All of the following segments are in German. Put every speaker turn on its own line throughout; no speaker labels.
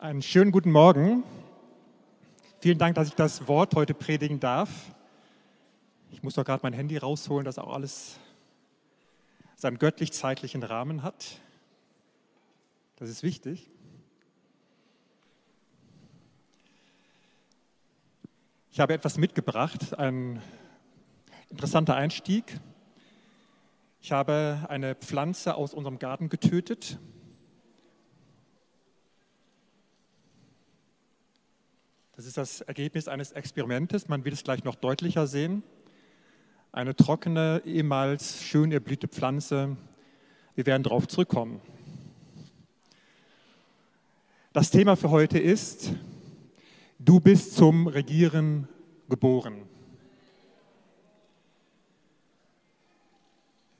Einen schönen guten Morgen. Vielen Dank, dass ich das Wort heute predigen darf. Ich muss doch gerade mein Handy rausholen, dass auch alles seinen göttlich-zeitlichen Rahmen hat. Das ist wichtig. Ich habe etwas mitgebracht, ein interessanter Einstieg. Ich habe eine Pflanze aus unserem Garten getötet Das ist das Ergebnis eines Experimentes. Man wird es gleich noch deutlicher sehen. Eine trockene, ehemals schön erblühte Pflanze. Wir werden darauf zurückkommen. Das Thema für heute ist, du bist zum Regieren geboren.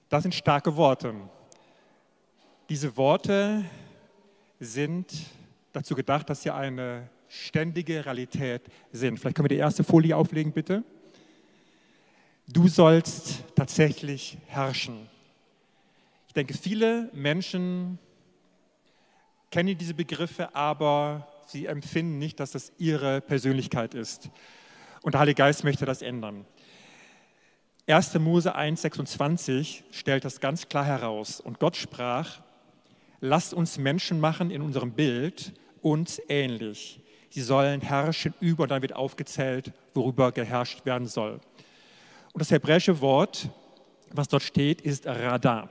Das sind starke Worte. Diese Worte sind dazu gedacht, dass sie eine ständige Realität sind. Vielleicht können wir die erste Folie auflegen, bitte. Du sollst tatsächlich herrschen. Ich denke, viele Menschen kennen diese Begriffe, aber sie empfinden nicht, dass das ihre Persönlichkeit ist. Und der Heilige Geist möchte das ändern. 1. Mose 1,26 stellt das ganz klar heraus. Und Gott sprach: Lasst uns Menschen machen in unserem Bild, uns ähnlich sie sollen herrschen über, und dann wird aufgezählt, worüber geherrscht werden soll. Und das hebräische Wort, was dort steht, ist Radar.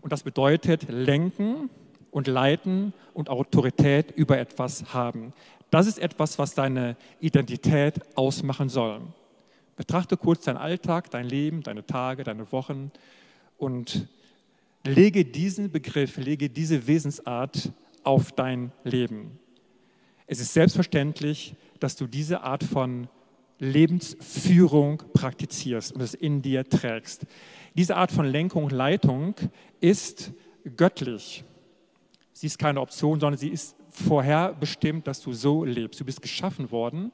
Und das bedeutet lenken und leiten und Autorität über etwas haben. Das ist etwas, was deine Identität ausmachen soll. Betrachte kurz deinen Alltag, dein Leben, deine Tage, deine Wochen und lege diesen Begriff, lege diese Wesensart auf dein Leben. Es ist selbstverständlich, dass du diese Art von Lebensführung praktizierst und es in dir trägst. Diese Art von Lenkung und Leitung ist göttlich. Sie ist keine Option, sondern sie ist vorherbestimmt, dass du so lebst. Du bist geschaffen worden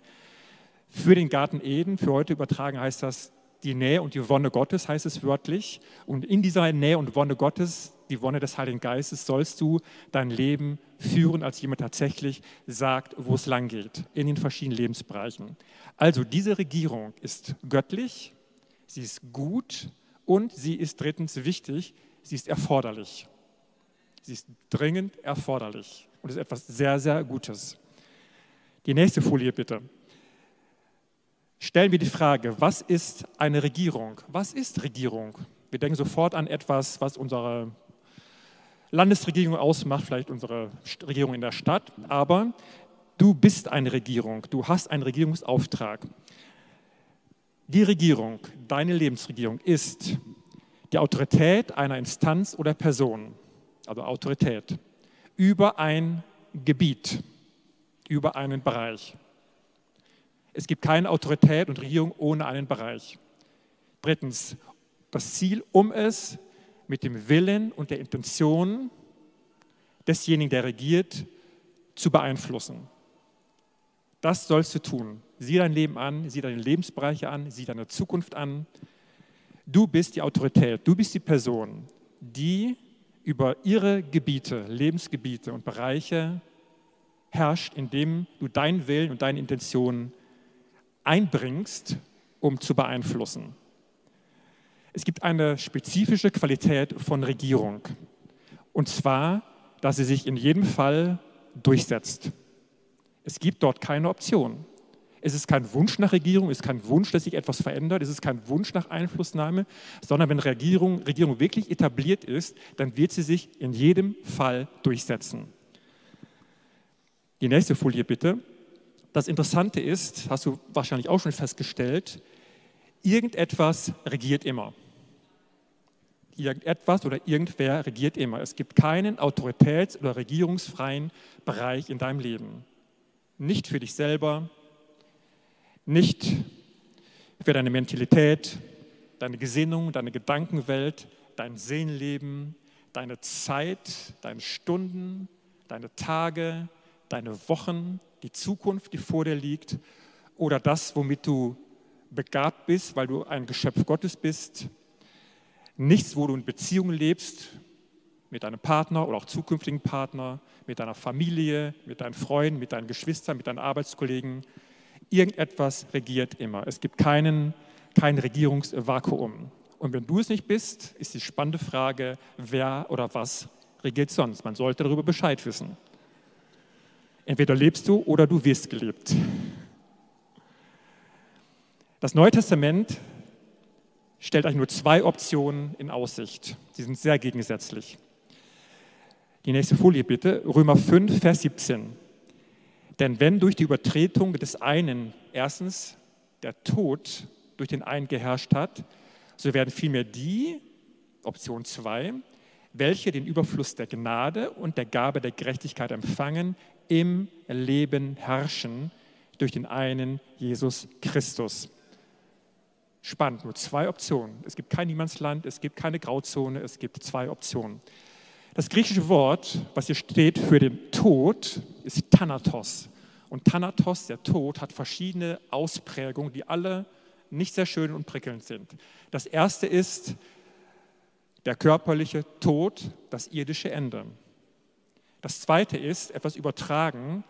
für den Garten Eden. Für heute übertragen heißt das die Nähe und die Wonne Gottes, heißt es wörtlich. Und in dieser Nähe und Wonne Gottes die Wonne des Heiligen Geistes, sollst du dein Leben führen, als jemand tatsächlich sagt, wo es lang geht, in den verschiedenen Lebensbereichen. Also diese Regierung ist göttlich, sie ist gut und sie ist drittens wichtig, sie ist erforderlich. Sie ist dringend erforderlich und ist etwas sehr, sehr Gutes. Die nächste Folie bitte. Stellen wir die Frage, was ist eine Regierung? Was ist Regierung? Wir denken sofort an etwas, was unsere Landesregierung ausmacht, vielleicht unsere Regierung in der Stadt, aber du bist eine Regierung, du hast einen Regierungsauftrag. Die Regierung, deine Lebensregierung ist die Autorität einer Instanz oder Person, also Autorität, über ein Gebiet, über einen Bereich. Es gibt keine Autorität und Regierung ohne einen Bereich. Drittens, das Ziel, um es mit dem Willen und der Intention desjenigen, der regiert, zu beeinflussen. Das sollst du tun. Sieh dein Leben an, sieh deine Lebensbereiche an, sieh deine Zukunft an. Du bist die Autorität, du bist die Person, die über ihre Gebiete, Lebensgebiete und Bereiche herrscht, indem du deinen Willen und deine Intentionen einbringst, um zu beeinflussen. Es gibt eine spezifische Qualität von Regierung. Und zwar, dass sie sich in jedem Fall durchsetzt. Es gibt dort keine Option. Es ist kein Wunsch nach Regierung, es ist kein Wunsch, dass sich etwas verändert, es ist kein Wunsch nach Einflussnahme, sondern wenn Regierung, Regierung wirklich etabliert ist, dann wird sie sich in jedem Fall durchsetzen. Die nächste Folie bitte. Das Interessante ist, hast du wahrscheinlich auch schon festgestellt, irgendetwas regiert immer. Irgendetwas oder irgendwer regiert immer. Es gibt keinen autoritäts- oder regierungsfreien Bereich in deinem Leben. Nicht für dich selber, nicht für deine Mentalität, deine Gesinnung, deine Gedankenwelt, dein Seelenleben, deine Zeit, deine Stunden, deine Tage, deine Wochen, die Zukunft, die vor dir liegt oder das, womit du begabt bist, weil du ein Geschöpf Gottes bist, nichts, wo du in Beziehung lebst, mit deinem Partner oder auch zukünftigen Partner, mit deiner Familie, mit deinen Freunden, mit deinen Geschwistern, mit deinen Arbeitskollegen. Irgendetwas regiert immer. Es gibt keinen, kein Regierungsvakuum. Und wenn du es nicht bist, ist die spannende Frage, wer oder was regiert sonst. Man sollte darüber Bescheid wissen. Entweder lebst du oder du wirst gelebt. Das Neue Testament stellt euch nur zwei Optionen in Aussicht. Sie sind sehr gegensätzlich. Die nächste Folie bitte, Römer 5, Vers 17. Denn wenn durch die Übertretung des einen erstens der Tod durch den einen geherrscht hat, so werden vielmehr die, Option 2, welche den Überfluss der Gnade und der Gabe der Gerechtigkeit empfangen, im Leben herrschen durch den einen Jesus Christus. Spannend, nur zwei Optionen. Es gibt kein Niemandsland, es gibt keine Grauzone, es gibt zwei Optionen. Das griechische Wort, was hier steht für den Tod, ist Thanatos. Und Thanatos, der Tod, hat verschiedene Ausprägungen, die alle nicht sehr schön und prickelnd sind. Das erste ist der körperliche Tod, das irdische Ende. Das zweite ist, etwas übertragen,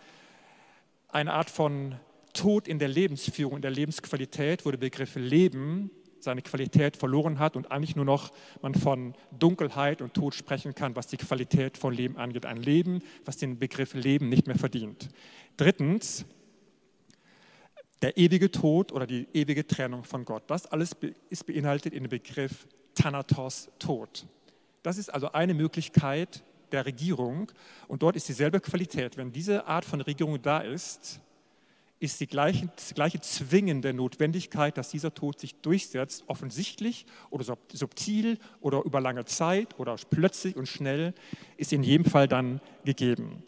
eine Art von Tod in der Lebensführung, in der Lebensqualität, wo der Begriff Leben seine Qualität verloren hat und eigentlich nur noch man von Dunkelheit und Tod sprechen kann, was die Qualität von Leben angeht. Ein Leben, was den Begriff Leben nicht mehr verdient. Drittens, der ewige Tod oder die ewige Trennung von Gott. Das alles ist beinhaltet in dem Begriff Thanatos, Tod. Das ist also eine Möglichkeit der Regierung und dort ist dieselbe Qualität. Wenn diese Art von Regierung da ist, ist die gleiche, die gleiche zwingende Notwendigkeit, dass dieser Tod sich durchsetzt, offensichtlich oder subtil oder über lange Zeit oder plötzlich und schnell, ist in jedem Fall dann gegeben.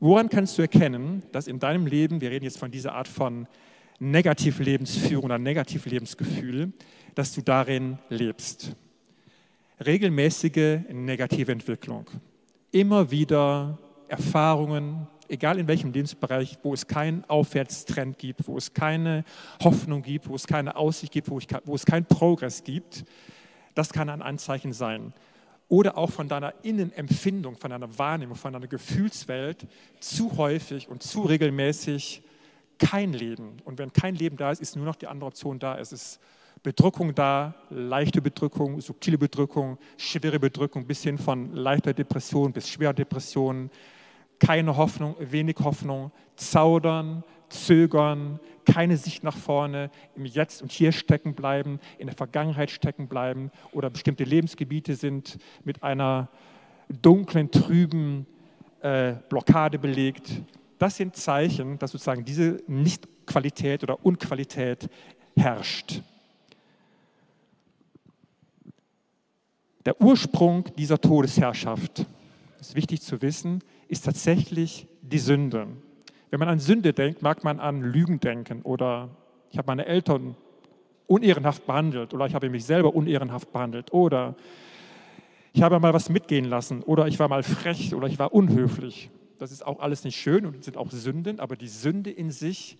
Woran kannst du erkennen, dass in deinem Leben, wir reden jetzt von dieser Art von Negativlebensführung oder Negativlebensgefühl, dass du darin lebst? Regelmäßige negative Entwicklung. Immer wieder Erfahrungen, egal in welchem Lebensbereich, wo es keinen Aufwärtstrend gibt, wo es keine Hoffnung gibt, wo es keine Aussicht gibt, wo, ich, wo es keinen Progress gibt, das kann ein Anzeichen sein. Oder auch von deiner Innenempfindung, von deiner Wahrnehmung, von deiner Gefühlswelt zu häufig und zu regelmäßig kein Leben. Und wenn kein Leben da ist, ist nur noch die andere Option da. Es ist Bedrückung da, leichte Bedrückung, subtile Bedrückung, schwere Bedrückung bis hin von leichter Depression bis schwerer Depression, keine Hoffnung, wenig Hoffnung, zaudern, zögern, keine Sicht nach vorne, im Jetzt und Hier stecken bleiben, in der Vergangenheit stecken bleiben oder bestimmte Lebensgebiete sind mit einer dunklen, trüben äh, Blockade belegt. Das sind Zeichen, dass sozusagen diese Nichtqualität oder Unqualität herrscht. Der Ursprung dieser Todesherrschaft, ist wichtig zu wissen, ist tatsächlich die Sünde. Wenn man an Sünde denkt, mag man an Lügen denken oder ich habe meine Eltern unehrenhaft behandelt oder ich habe mich selber unehrenhaft behandelt oder ich habe mal was mitgehen lassen oder ich war mal frech oder ich war unhöflich. Das ist auch alles nicht schön und sind auch Sünden, aber die Sünde in sich,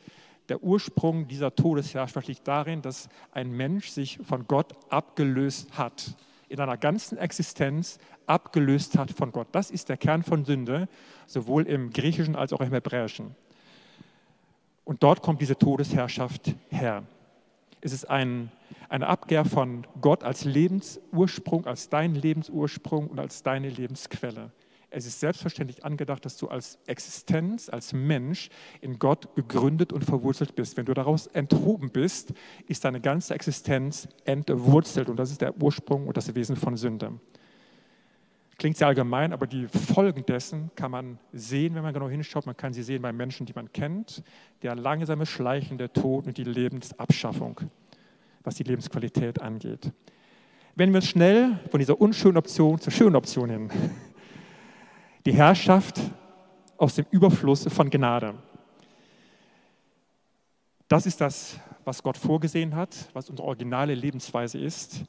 der Ursprung dieser Todesherrschaft liegt darin, dass ein Mensch sich von Gott abgelöst hat in einer ganzen Existenz abgelöst hat von Gott. Das ist der Kern von Sünde, sowohl im Griechischen als auch im Hebräischen. Und dort kommt diese Todesherrschaft her. Es ist ein, eine Abkehr von Gott als Lebensursprung, als dein Lebensursprung und als deine Lebensquelle. Es ist selbstverständlich angedacht, dass du als Existenz, als Mensch in Gott gegründet und verwurzelt bist. Wenn du daraus enthoben bist, ist deine ganze Existenz entwurzelt und das ist der Ursprung und das Wesen von Sünde. Klingt sehr allgemein, aber die Folgen dessen kann man sehen, wenn man genau hinschaut. Man kann sie sehen bei Menschen, die man kennt. Der langsame Schleichen der Tod und die Lebensabschaffung, was die Lebensqualität angeht. Wenn wir schnell von dieser unschönen Option zur schönen Option hin die Herrschaft aus dem Überfluss von Gnade. Das ist das, was Gott vorgesehen hat, was unsere originale Lebensweise ist.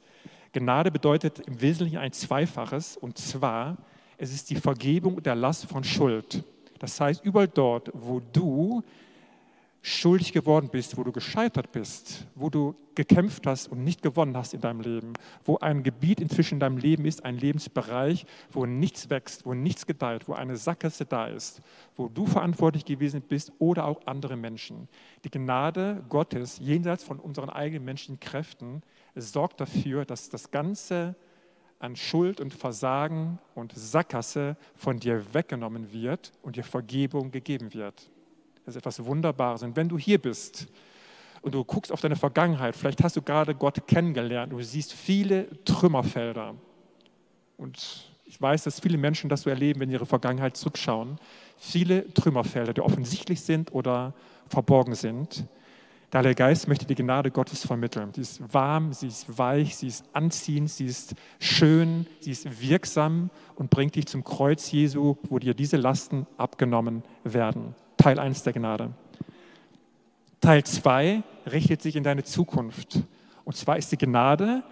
Gnade bedeutet im Wesentlichen ein Zweifaches, und zwar, es ist die Vergebung der Last von Schuld. Das heißt, überall dort, wo du schuldig geworden bist, wo du gescheitert bist, wo du gekämpft hast und nicht gewonnen hast in deinem Leben, wo ein Gebiet inzwischen in deinem Leben ist, ein Lebensbereich, wo nichts wächst, wo nichts gedeiht, wo eine Sackgasse da ist, wo du verantwortlich gewesen bist oder auch andere Menschen. Die Gnade Gottes jenseits von unseren eigenen menschlichen Kräften sorgt dafür, dass das Ganze an Schuld und Versagen und Sackgasse von dir weggenommen wird und dir Vergebung gegeben wird. Das ist etwas Wunderbares. Und wenn du hier bist und du guckst auf deine Vergangenheit, vielleicht hast du gerade Gott kennengelernt, du siehst viele Trümmerfelder. Und ich weiß, dass viele Menschen das so erleben, wenn sie ihre Vergangenheit zurückschauen. Viele Trümmerfelder, die offensichtlich sind oder verborgen sind. Der Heilige Geist möchte die Gnade Gottes vermitteln. Sie ist warm, sie ist weich, sie ist anziehend, sie ist schön, sie ist wirksam und bringt dich zum Kreuz Jesu, wo dir diese Lasten abgenommen werden. Teil 1 der Gnade. Teil 2 richtet sich in deine Zukunft. Und zwar ist die Gnade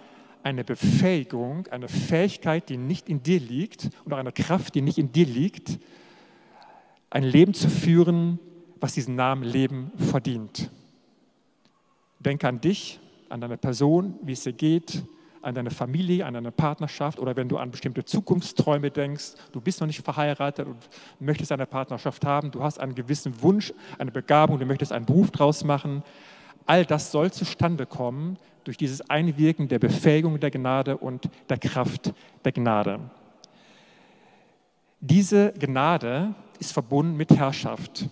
eine Befähigung, eine Fähigkeit, die nicht in dir liegt und auch eine Kraft, die nicht in dir liegt, ein Leben zu führen, was diesen Namen Leben verdient. Denke an dich, an deine Person, wie es dir geht, an deine Familie, an deine Partnerschaft oder wenn du an bestimmte Zukunftsträume denkst, du bist noch nicht verheiratet und möchtest eine Partnerschaft haben, du hast einen gewissen Wunsch, eine Begabung, du möchtest einen Beruf draus machen. All das soll zustande kommen durch dieses Einwirken der Befähigung der Gnade und der Kraft der Gnade. Diese Gnade ist verbunden mit Herrschaft.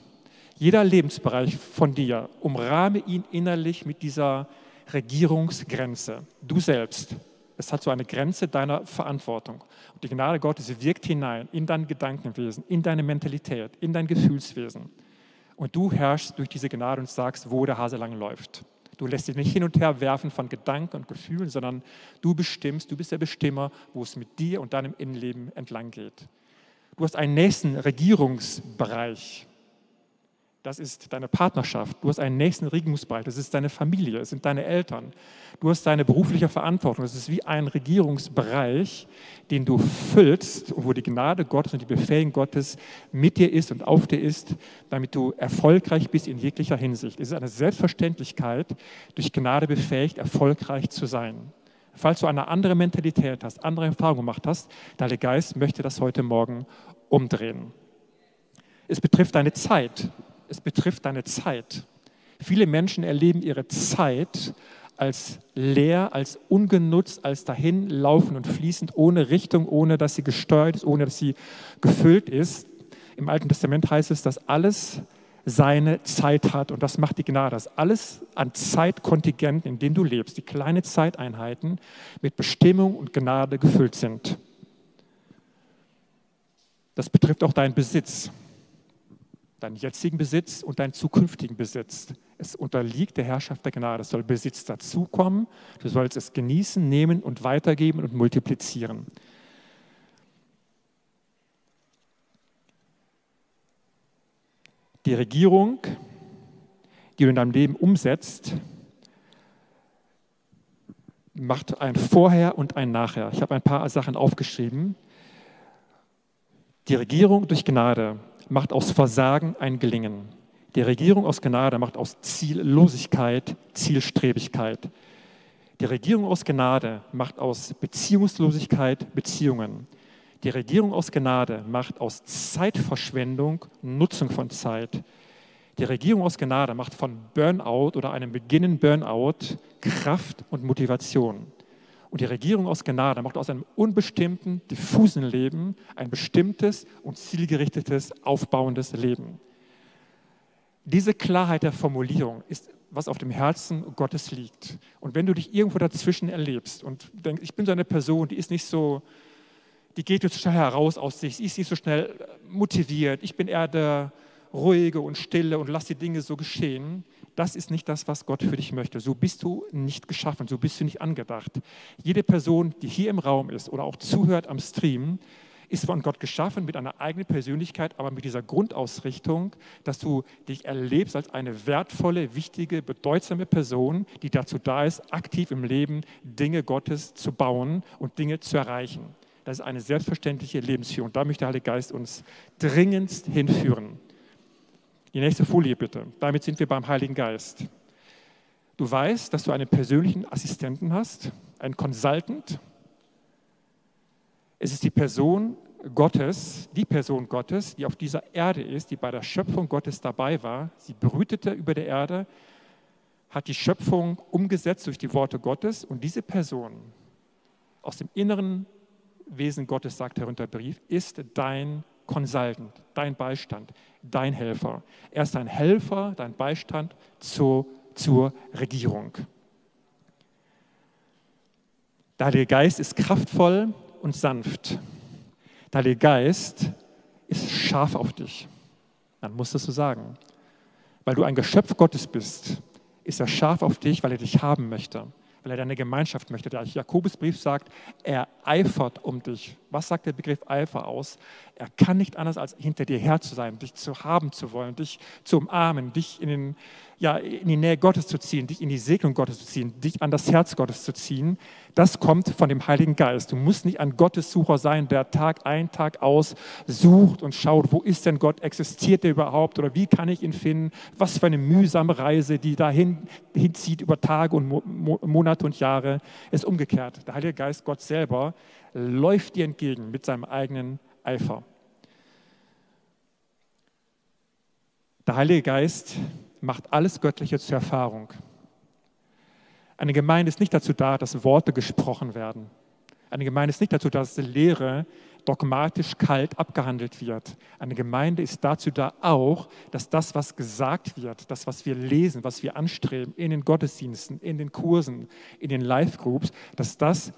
Jeder Lebensbereich von dir, umrahme ihn innerlich mit dieser Regierungsgrenze. Du selbst. Es hat so eine Grenze deiner Verantwortung. Und die Gnade Gottes wirkt hinein in dein Gedankenwesen, in deine Mentalität, in dein Gefühlswesen. Und du herrschst durch diese Gnade und sagst, wo der Hase lang läuft. Du lässt dich nicht hin und her werfen von Gedanken und Gefühlen, sondern du bestimmst, du bist der Bestimmer, wo es mit dir und deinem Innenleben entlang geht. Du hast einen nächsten Regierungsbereich, das ist deine Partnerschaft. Du hast einen nächsten Regierungsbereich. Das ist deine Familie. Das sind deine Eltern. Du hast deine berufliche Verantwortung. Das ist wie ein Regierungsbereich, den du füllst, wo die Gnade Gottes und die Befähigung Gottes mit dir ist und auf dir ist, damit du erfolgreich bist in jeglicher Hinsicht. Es ist eine Selbstverständlichkeit, durch Gnade befähigt, erfolgreich zu sein. Falls du eine andere Mentalität hast, andere Erfahrungen gemacht hast, dein Geist möchte das heute Morgen umdrehen. Es betrifft deine Zeit es betrifft deine Zeit. Viele Menschen erleben ihre Zeit als leer, als ungenutzt, als dahin laufen und fließend, ohne Richtung, ohne dass sie gesteuert ist, ohne dass sie gefüllt ist. Im Alten Testament heißt es, dass alles seine Zeit hat und das macht die Gnade. Dass alles an Zeitkontingenten, in denen du lebst, die kleinen Zeiteinheiten mit Bestimmung und Gnade gefüllt sind. Das betrifft auch deinen Besitz deinen jetzigen Besitz und deinen zukünftigen Besitz. Es unterliegt der Herrschaft der Gnade. Es soll Besitz dazukommen. Du sollst es genießen, nehmen und weitergeben und multiplizieren. Die Regierung, die du in deinem Leben umsetzt, macht ein Vorher und ein Nachher. Ich habe ein paar Sachen aufgeschrieben. Die Regierung durch Gnade macht aus Versagen ein Gelingen. Die Regierung aus Gnade macht aus Ziellosigkeit Zielstrebigkeit. Die Regierung aus Gnade macht aus Beziehungslosigkeit Beziehungen. Die Regierung aus Gnade macht aus Zeitverschwendung Nutzung von Zeit. Die Regierung aus Gnade macht von Burnout oder einem beginnenden Burnout Kraft und Motivation. Und die Regierung aus Gnade macht aus einem unbestimmten, diffusen Leben ein bestimmtes und zielgerichtetes, aufbauendes Leben. Diese Klarheit der Formulierung ist, was auf dem Herzen Gottes liegt. Und wenn du dich irgendwo dazwischen erlebst und denkst, ich bin so eine Person, die ist nicht so, die geht jetzt schnell heraus aus sich, sie ist nicht so schnell motiviert, ich bin eher der ruhige und stille und lass die Dinge so geschehen, das ist nicht das, was Gott für dich möchte. So bist du nicht geschaffen, so bist du nicht angedacht. Jede Person, die hier im Raum ist oder auch zuhört am Stream, ist von Gott geschaffen mit einer eigenen Persönlichkeit, aber mit dieser Grundausrichtung, dass du dich erlebst als eine wertvolle, wichtige, bedeutsame Person, die dazu da ist, aktiv im Leben Dinge Gottes zu bauen und Dinge zu erreichen. Das ist eine selbstverständliche Lebensführung. Da möchte der Heilige Geist uns dringendst hinführen. Die nächste Folie bitte. Damit sind wir beim Heiligen Geist. Du weißt, dass du einen persönlichen Assistenten hast, einen Consultant. Es ist die Person Gottes, die Person Gottes, die auf dieser Erde ist, die bei der Schöpfung Gottes dabei war. Sie brütete über der Erde, hat die Schöpfung umgesetzt durch die Worte Gottes und diese Person aus dem inneren Wesen Gottes, sagt herunter Brief, ist dein Consultant, dein Beistand, dein Helfer. Er ist dein Helfer, dein Beistand zur, zur Regierung. Der Heilige Geist ist kraftvoll und sanft. Der Heilige Geist ist scharf auf dich. Man muss das so sagen. Weil du ein Geschöpf Gottes bist, ist er scharf auf dich, weil er dich haben möchte weil er deine Gemeinschaft möchte. Der Jakobusbrief sagt, er eifert um dich. Was sagt der Begriff Eifer aus? Er kann nicht anders, als hinter dir her zu sein, dich zu haben zu wollen, dich zu umarmen, dich in, den, ja, in die Nähe Gottes zu ziehen, dich in die Segnung Gottes zu ziehen, dich an das Herz Gottes zu ziehen. Das kommt von dem Heiligen Geist. Du musst nicht ein Gottessucher sein, der Tag ein, Tag aus sucht und schaut, wo ist denn Gott, existiert er überhaupt oder wie kann ich ihn finden? Was für eine mühsame Reise, die dahin hinzieht über Tage und Monate und Jahre, ist umgekehrt. Der Heilige Geist, Gott selber, läuft dir entgegen mit seinem eigenen Eifer. Der Heilige Geist macht alles Göttliche zur Erfahrung. Eine Gemeinde ist nicht dazu da, dass Worte gesprochen werden. Eine Gemeinde ist nicht dazu da, dass die Lehre dogmatisch kalt abgehandelt wird. Eine Gemeinde ist dazu da auch, dass das, was gesagt wird, das, was wir lesen, was wir anstreben in den Gottesdiensten, in den Kursen, in den Live-Groups, dass das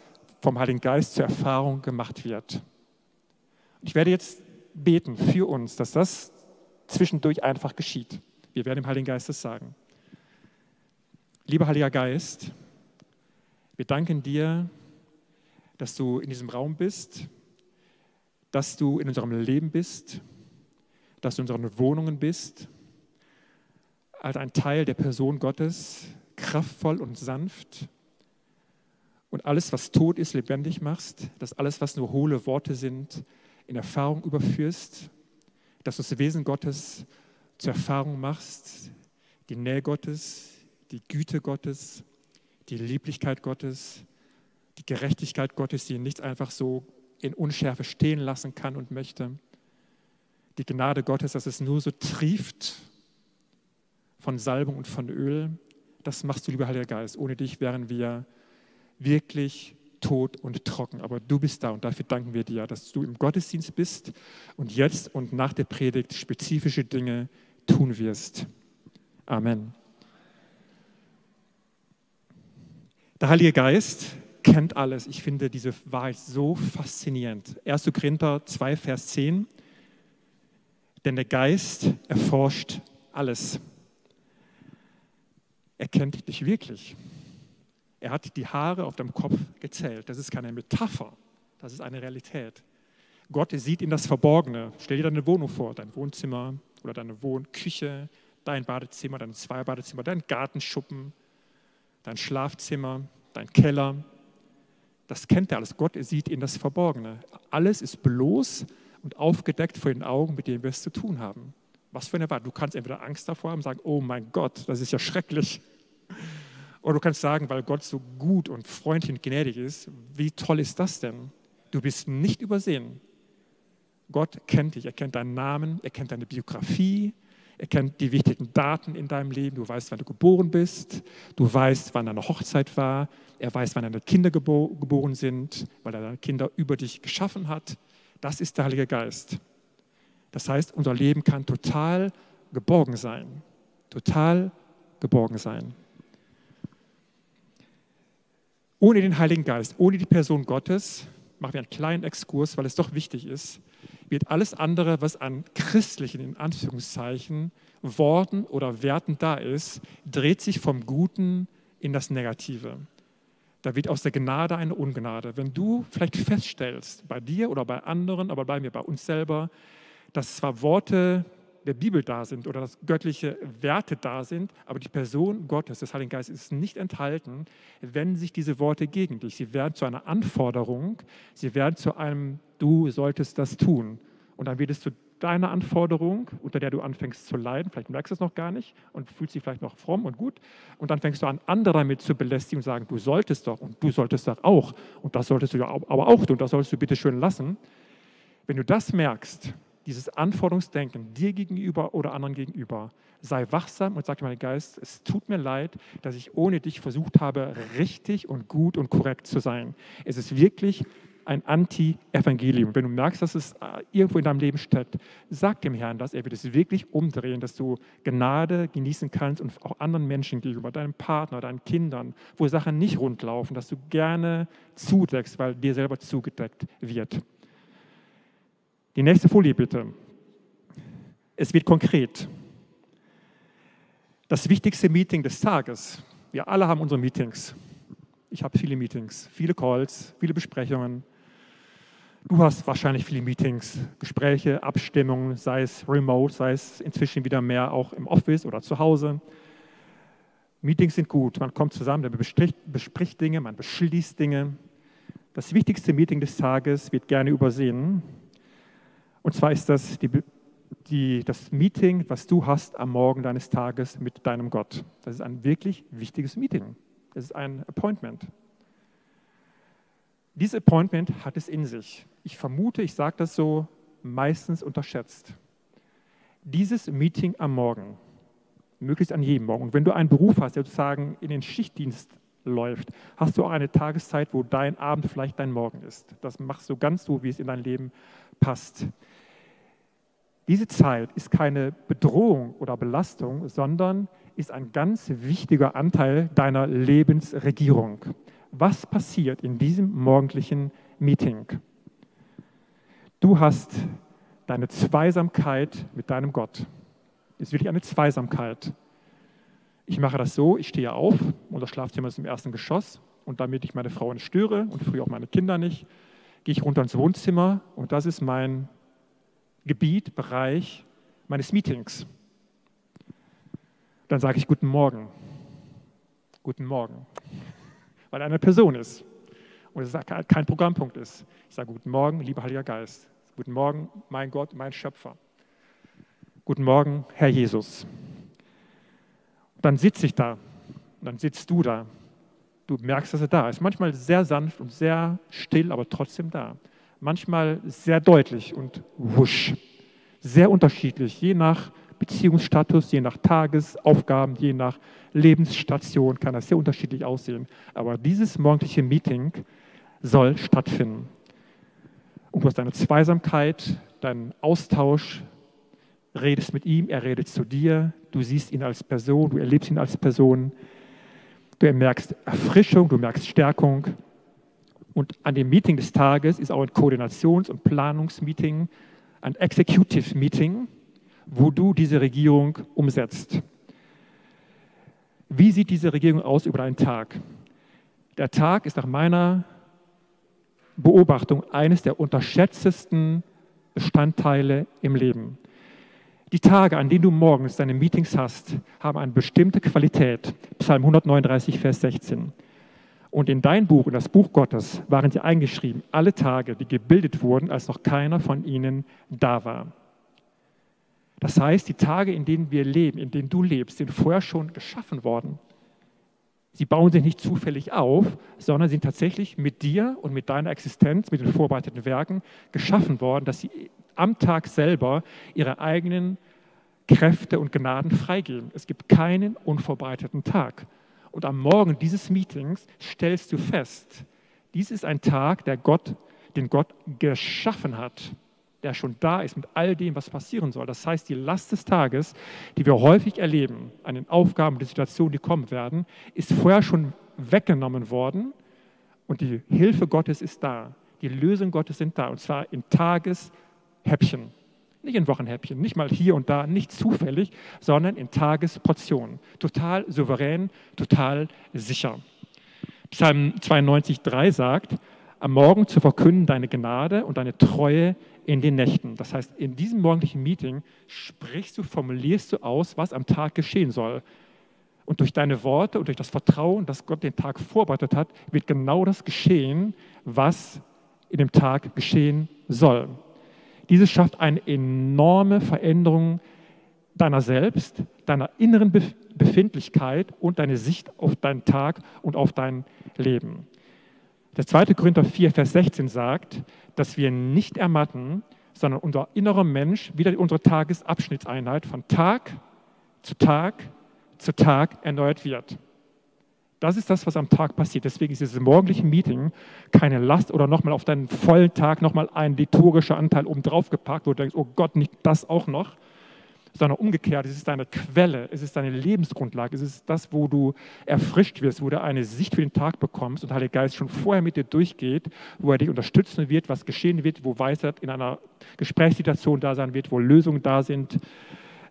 vom Heiligen Geist zur Erfahrung gemacht wird. Ich werde jetzt beten für uns, dass das zwischendurch einfach geschieht. Wir werden dem Heiligen Geist das sagen. Lieber Heiliger Geist, wir danken dir, dass du in diesem Raum bist, dass du in unserem Leben bist, dass du in unseren Wohnungen bist, als ein Teil der Person Gottes, kraftvoll und sanft und alles, was tot ist, lebendig machst, dass alles, was nur hohle Worte sind, in Erfahrung überführst, dass du das Wesen Gottes zur Erfahrung machst, die Nähe Gottes, die Güte Gottes, die Lieblichkeit Gottes, die Gerechtigkeit Gottes, die nichts einfach so in Unschärfe stehen lassen kann und möchte. Die Gnade Gottes, dass es nur so trieft von Salbung und von Öl. Das machst du, lieber Heiliger Geist. Ohne dich wären wir wirklich tot und trocken. Aber du bist da und dafür danken wir dir, dass du im Gottesdienst bist und jetzt und nach der Predigt spezifische Dinge tun wirst. Amen. Der Heilige Geist kennt alles. Ich finde diese Wahrheit so faszinierend. 1. Korinther 2, Vers 10. Denn der Geist erforscht alles. Er kennt dich wirklich. Er hat die Haare auf deinem Kopf gezählt. Das ist keine Metapher, das ist eine Realität. Gott sieht in das Verborgene. Stell dir deine Wohnung vor, dein Wohnzimmer oder deine Wohnküche, dein Badezimmer, dein Zweibadezimmer, dein Gartenschuppen, dein Schlafzimmer, dein Keller. Das kennt er alles. Gott sieht in das Verborgene. Alles ist bloß und aufgedeckt vor den Augen, mit denen wir es zu tun haben. Was für eine Wahrheit. Du kannst entweder Angst davor haben und sagen, oh mein Gott, das ist ja schrecklich. Oder du kannst sagen, weil Gott so gut und freundlich und gnädig ist, wie toll ist das denn? Du bist nicht übersehen. Gott kennt dich, er kennt deinen Namen, er kennt deine Biografie, er kennt die wichtigen Daten in deinem Leben. Du weißt, wann du geboren bist, du weißt, wann deine Hochzeit war, er weiß, wann deine Kinder gebo geboren sind, weil er deine Kinder über dich geschaffen hat. Das ist der Heilige Geist. Das heißt, unser Leben kann total geborgen sein. Total geborgen sein. Ohne den Heiligen Geist, ohne die Person Gottes, machen wir einen kleinen Exkurs, weil es doch wichtig ist, wird alles andere, was an christlichen, in Anführungszeichen, Worten oder Werten da ist, dreht sich vom Guten in das Negative. Da wird aus der Gnade eine Ungnade. Wenn du vielleicht feststellst, bei dir oder bei anderen, aber bei mir, bei uns selber, dass zwar Worte der Bibel da sind oder dass göttliche Werte da sind, aber die Person Gottes, des Heiligen Geistes, ist nicht enthalten, wenden sich diese Worte gegen dich. Sie werden zu einer Anforderung, sie werden zu einem, du solltest das tun. Und dann wird es zu deiner Anforderung, unter der du anfängst zu leiden, vielleicht merkst du es noch gar nicht und fühlst dich vielleicht noch fromm und gut und dann fängst du an, andere damit zu belästigen und sagen, du solltest doch und du solltest doch auch und das solltest du ja aber auch tun, das solltest du bitte schön lassen. Wenn du das merkst, dieses Anforderungsdenken dir gegenüber oder anderen gegenüber, sei wachsam und sag dir, mein Geist, es tut mir leid, dass ich ohne dich versucht habe, richtig und gut und korrekt zu sein. Es ist wirklich ein Anti-Evangelium. Wenn du merkst, dass es äh, irgendwo in deinem Leben steckt, sag dem Herrn das. Er wird es wirklich umdrehen, dass du Gnade genießen kannst und auch anderen Menschen gegenüber, deinem Partner, deinen Kindern, wo Sachen nicht rund laufen, dass du gerne zudeckst, weil dir selber zugedeckt wird. Die nächste Folie bitte. Es wird konkret. Das wichtigste Meeting des Tages. Wir alle haben unsere Meetings. Ich habe viele Meetings, viele Calls, viele Besprechungen. Du hast wahrscheinlich viele Meetings, Gespräche, Abstimmungen, sei es remote, sei es inzwischen wieder mehr auch im Office oder zu Hause. Meetings sind gut, man kommt zusammen, man bespricht, bespricht Dinge, man beschließt Dinge. Das wichtigste Meeting des Tages wird gerne übersehen. Und zwar ist das die, die, das Meeting, was du hast am Morgen deines Tages mit deinem Gott. Das ist ein wirklich wichtiges Meeting. Das ist ein Appointment. Dieses Appointment hat es in sich. Ich vermute, ich sage das so, meistens unterschätzt. Dieses Meeting am Morgen, möglichst an jedem Morgen, und wenn du einen Beruf hast, der sozusagen in den Schichtdienst läuft, hast du auch eine Tageszeit, wo dein Abend vielleicht dein Morgen ist. Das machst du ganz so, wie es in dein Leben passt. Diese Zeit ist keine Bedrohung oder Belastung, sondern ist ein ganz wichtiger Anteil deiner Lebensregierung was passiert in diesem morgendlichen Meeting. Du hast deine Zweisamkeit mit deinem Gott. Es ist wirklich eine Zweisamkeit. Ich mache das so, ich stehe auf, unser Schlafzimmer ist im ersten Geschoss und damit ich meine Frau nicht störe und früher auch meine Kinder nicht, gehe ich runter ins Wohnzimmer und das ist mein Gebiet, Bereich meines Meetings. Dann sage ich Guten Morgen. Guten Morgen weil er eine Person ist und es kein Programmpunkt ist. Ich sage Guten Morgen, lieber Heiliger Geist. Guten Morgen, mein Gott, mein Schöpfer. Guten Morgen, Herr Jesus. Dann sitze ich da, dann sitzt du da. Du merkst, dass er da ist. Manchmal sehr sanft und sehr still, aber trotzdem da. Manchmal sehr deutlich und wusch. Sehr unterschiedlich, je nach Beziehungsstatus, je nach Tagesaufgaben, je nach Lebensstation kann das sehr unterschiedlich aussehen. Aber dieses morgendliche Meeting soll stattfinden. Und du hast deine Zweisamkeit, deinen Austausch, redest mit ihm, er redet zu dir, du siehst ihn als Person, du erlebst ihn als Person, du merkst Erfrischung, du merkst Stärkung. Und an dem Meeting des Tages ist auch ein Koordinations- und Planungsmeeting, ein Executive Meeting wo du diese Regierung umsetzt. Wie sieht diese Regierung aus über einen Tag? Der Tag ist nach meiner Beobachtung eines der unterschätztesten Bestandteile im Leben. Die Tage, an denen du morgens deine Meetings hast, haben eine bestimmte Qualität. Psalm 139, Vers 16. Und in dein Buch, in das Buch Gottes, waren sie eingeschrieben, alle Tage, die gebildet wurden, als noch keiner von ihnen da war. Das heißt, die Tage, in denen wir leben, in denen du lebst, sind vorher schon geschaffen worden. Sie bauen sich nicht zufällig auf, sondern sind tatsächlich mit dir und mit deiner Existenz, mit den vorbereiteten Werken geschaffen worden, dass sie am Tag selber ihre eigenen Kräfte und Gnaden freigeben. Es gibt keinen unvorbereiteten Tag. Und am Morgen dieses Meetings stellst du fest, dies ist ein Tag, der Gott, den Gott geschaffen hat der schon da ist mit all dem, was passieren soll. Das heißt, die Last des Tages, die wir häufig erleben, an den Aufgaben, die Situationen, die kommen werden, ist vorher schon weggenommen worden und die Hilfe Gottes ist da. Die Lösung Gottes sind da und zwar in Tageshäppchen. Nicht in Wochenhäppchen, nicht mal hier und da, nicht zufällig, sondern in Tagesportionen. Total souverän, total sicher. Psalm 92,3 sagt, am Morgen zu verkünden deine Gnade und deine Treue in den Nächten. Das heißt, in diesem morgendlichen Meeting sprichst du, formulierst du aus, was am Tag geschehen soll. Und durch deine Worte und durch das Vertrauen, dass Gott den Tag vorbereitet hat, wird genau das geschehen, was in dem Tag geschehen soll. Dieses schafft eine enorme Veränderung deiner selbst, deiner inneren Befindlichkeit und deine Sicht auf deinen Tag und auf dein Leben. Der 2. Korinther 4, Vers 16 sagt, dass wir nicht ermatten, sondern unser innerer Mensch wieder unsere Tagesabschnittseinheit von Tag zu Tag zu Tag erneuert wird. Das ist das, was am Tag passiert. Deswegen ist dieses morgendliche Meeting keine Last oder nochmal auf deinen vollen Tag nochmal ein liturgischer Anteil oben drauf gepackt, wo du denkst, oh Gott, nicht das auch noch, sondern umgekehrt, es ist deine Quelle, es ist deine Lebensgrundlage, es ist das, wo du erfrischt wirst, wo du eine Sicht für den Tag bekommst und der Heilige Geist schon vorher mit dir durchgeht, wo er dich unterstützen wird, was geschehen wird, wo Weisheit in einer Gesprächssituation da sein wird, wo Lösungen da sind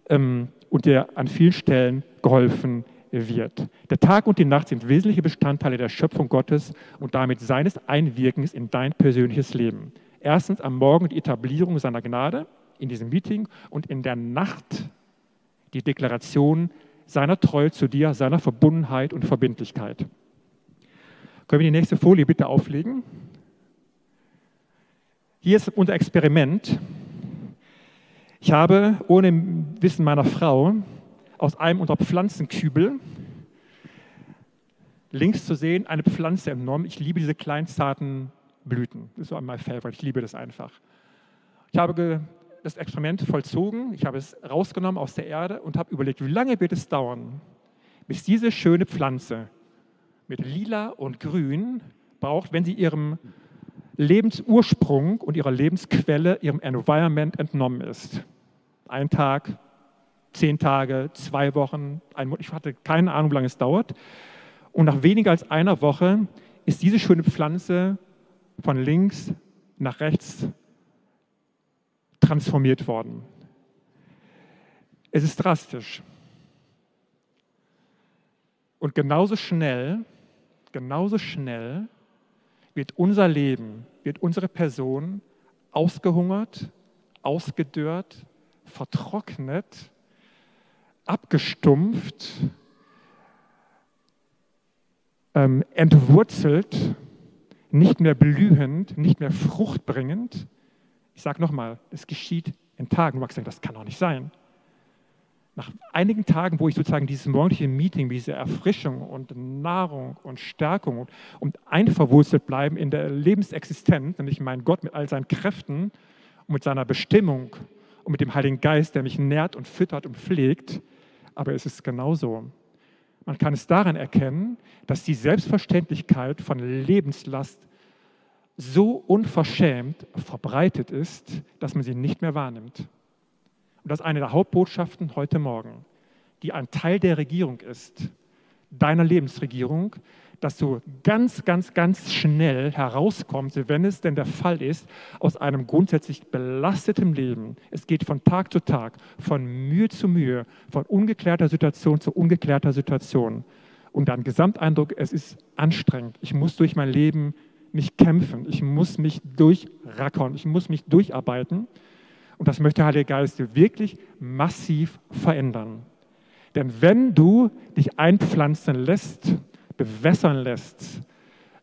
ähm, und dir an vielen Stellen geholfen wird. Der Tag und die Nacht sind wesentliche Bestandteile der Schöpfung Gottes und damit seines Einwirkens in dein persönliches Leben. Erstens am Morgen die Etablierung seiner Gnade, in diesem Meeting und in der Nacht die Deklaration seiner Treue zu dir, seiner Verbundenheit und Verbindlichkeit. Können wir die nächste Folie bitte auflegen? Hier ist unser Experiment. Ich habe ohne Wissen meiner Frau aus einem unserer Pflanzenkübel links zu sehen eine Pflanze entnommen. Ich liebe diese kleinen, zarten Blüten. Das ist so mein Favorite. Ich liebe das einfach. Ich habe das Experiment vollzogen, ich habe es rausgenommen aus der Erde und habe überlegt, wie lange wird es dauern, bis diese schöne Pflanze mit lila und grün braucht, wenn sie ihrem Lebensursprung und ihrer Lebensquelle, ihrem Environment entnommen ist. Ein Tag, zehn Tage, zwei Wochen, ein Monat, ich hatte keine Ahnung, wie lange es dauert. Und nach weniger als einer Woche ist diese schöne Pflanze von links nach rechts transformiert worden. Es ist drastisch. Und genauso schnell, genauso schnell wird unser Leben, wird unsere Person ausgehungert, ausgedörrt, vertrocknet, abgestumpft, ähm, entwurzelt, nicht mehr blühend, nicht mehr fruchtbringend, ich sage nochmal, es geschieht in Tagen. Du magst sagen, das kann doch nicht sein. Nach einigen Tagen, wo ich sozusagen dieses morgendliche Meeting, diese Erfrischung und Nahrung und Stärkung und, und einverwurzelt bleiben in der Lebensexistenz, nämlich mein Gott mit all seinen Kräften und mit seiner Bestimmung und mit dem Heiligen Geist, der mich nährt und füttert und pflegt, aber es ist genauso. Man kann es daran erkennen, dass die Selbstverständlichkeit von Lebenslast so unverschämt verbreitet ist, dass man sie nicht mehr wahrnimmt. Und das ist eine der Hauptbotschaften heute Morgen, die ein Teil der Regierung ist, deiner Lebensregierung, dass du ganz, ganz, ganz schnell herauskommst, wenn es denn der Fall ist, aus einem grundsätzlich belasteten Leben. Es geht von Tag zu Tag, von Mühe zu Mühe, von ungeklärter Situation zu ungeklärter Situation. Und dein Gesamteindruck, es ist anstrengend. Ich muss durch mein Leben mich kämpfen, ich muss mich durchrackern, ich muss mich durcharbeiten. Und das möchte der Heilige Geist wirklich massiv verändern. Denn wenn du dich einpflanzen lässt, bewässern lässt,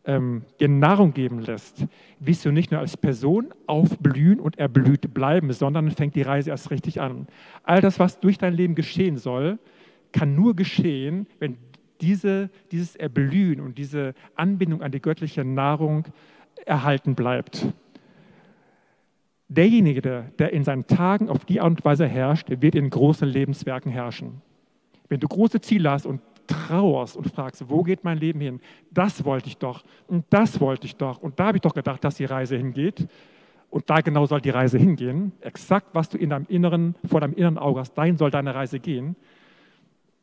ähm, dir Nahrung geben lässt, wirst du nicht nur als Person aufblühen und erblüht bleiben, sondern fängt die Reise erst richtig an. All das, was durch dein Leben geschehen soll, kann nur geschehen, wenn diese, dieses Erblühen und diese Anbindung an die göttliche Nahrung erhalten bleibt. Derjenige, der in seinen Tagen auf die Art und Weise herrscht, wird in großen Lebenswerken herrschen. Wenn du große Ziele hast und trauerst und fragst, wo geht mein Leben hin? Das wollte ich doch und das wollte ich doch und da habe ich doch gedacht, dass die Reise hingeht. Und da genau soll die Reise hingehen. Exakt, was du in deinem Inneren, vor deinem inneren Auge hast, dahin soll deine Reise gehen.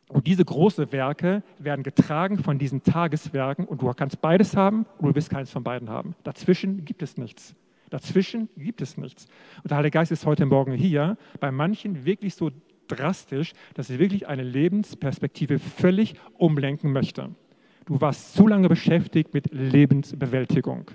Und diese großen Werke werden getragen von diesen Tageswerken und du kannst beides haben und du wirst keins von beiden haben. Dazwischen gibt es nichts. Dazwischen gibt es nichts. Und der Heilige Geist ist heute Morgen hier, bei manchen wirklich so drastisch, dass er wirklich eine Lebensperspektive völlig umlenken möchte. Du warst zu lange beschäftigt mit Lebensbewältigung.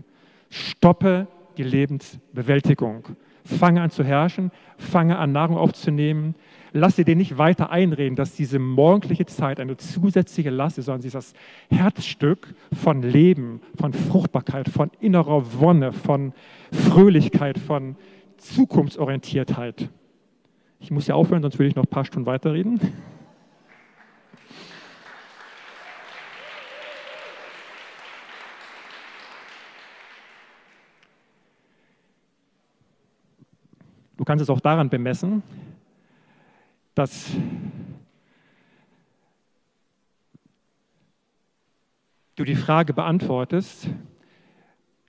Stoppe die Lebensbewältigung. Fange an zu herrschen, fange an Nahrung aufzunehmen, lasse dir nicht weiter einreden, dass diese morgendliche Zeit eine zusätzliche Last ist, sondern sie ist das Herzstück von Leben, von Fruchtbarkeit, von innerer Wonne, von Fröhlichkeit, von Zukunftsorientiertheit. Ich muss ja aufhören, sonst will ich noch ein paar Stunden weiterreden. Du kannst es auch daran bemessen, dass du die Frage beantwortest,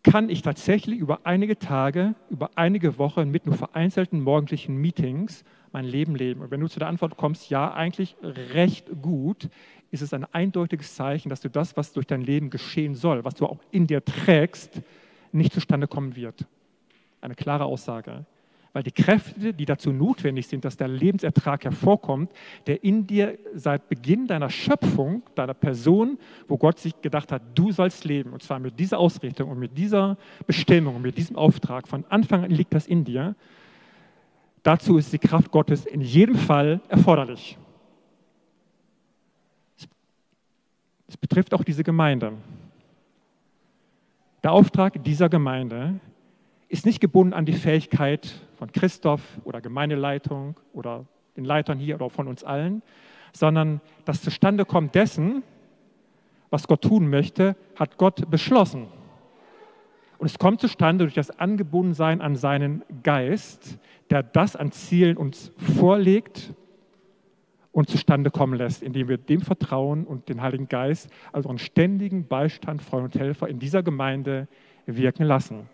kann ich tatsächlich über einige Tage, über einige Wochen mit nur vereinzelten morgendlichen Meetings mein Leben leben? Und wenn du zu der Antwort kommst, ja, eigentlich recht gut, ist es ein eindeutiges Zeichen, dass du das, was durch dein Leben geschehen soll, was du auch in dir trägst, nicht zustande kommen wird. Eine klare Aussage weil die Kräfte, die dazu notwendig sind, dass der Lebensertrag hervorkommt, der in dir seit Beginn deiner Schöpfung, deiner Person, wo Gott sich gedacht hat, du sollst leben, und zwar mit dieser Ausrichtung und mit dieser Bestimmung, mit diesem Auftrag, von Anfang an liegt das in dir, dazu ist die Kraft Gottes in jedem Fall erforderlich. Es betrifft auch diese Gemeinde. Der Auftrag dieser Gemeinde ist nicht gebunden an die Fähigkeit von Christoph oder Gemeindeleitung oder den Leitern hier oder von uns allen, sondern das Zustandekommen dessen, was Gott tun möchte, hat Gott beschlossen. Und es kommt zustande durch das Angebundensein an seinen Geist, der das an Zielen uns vorlegt und zustande kommen lässt, indem wir dem Vertrauen und den Heiligen Geist als unseren ständigen Beistand, Freund und Helfer in dieser Gemeinde wirken lassen.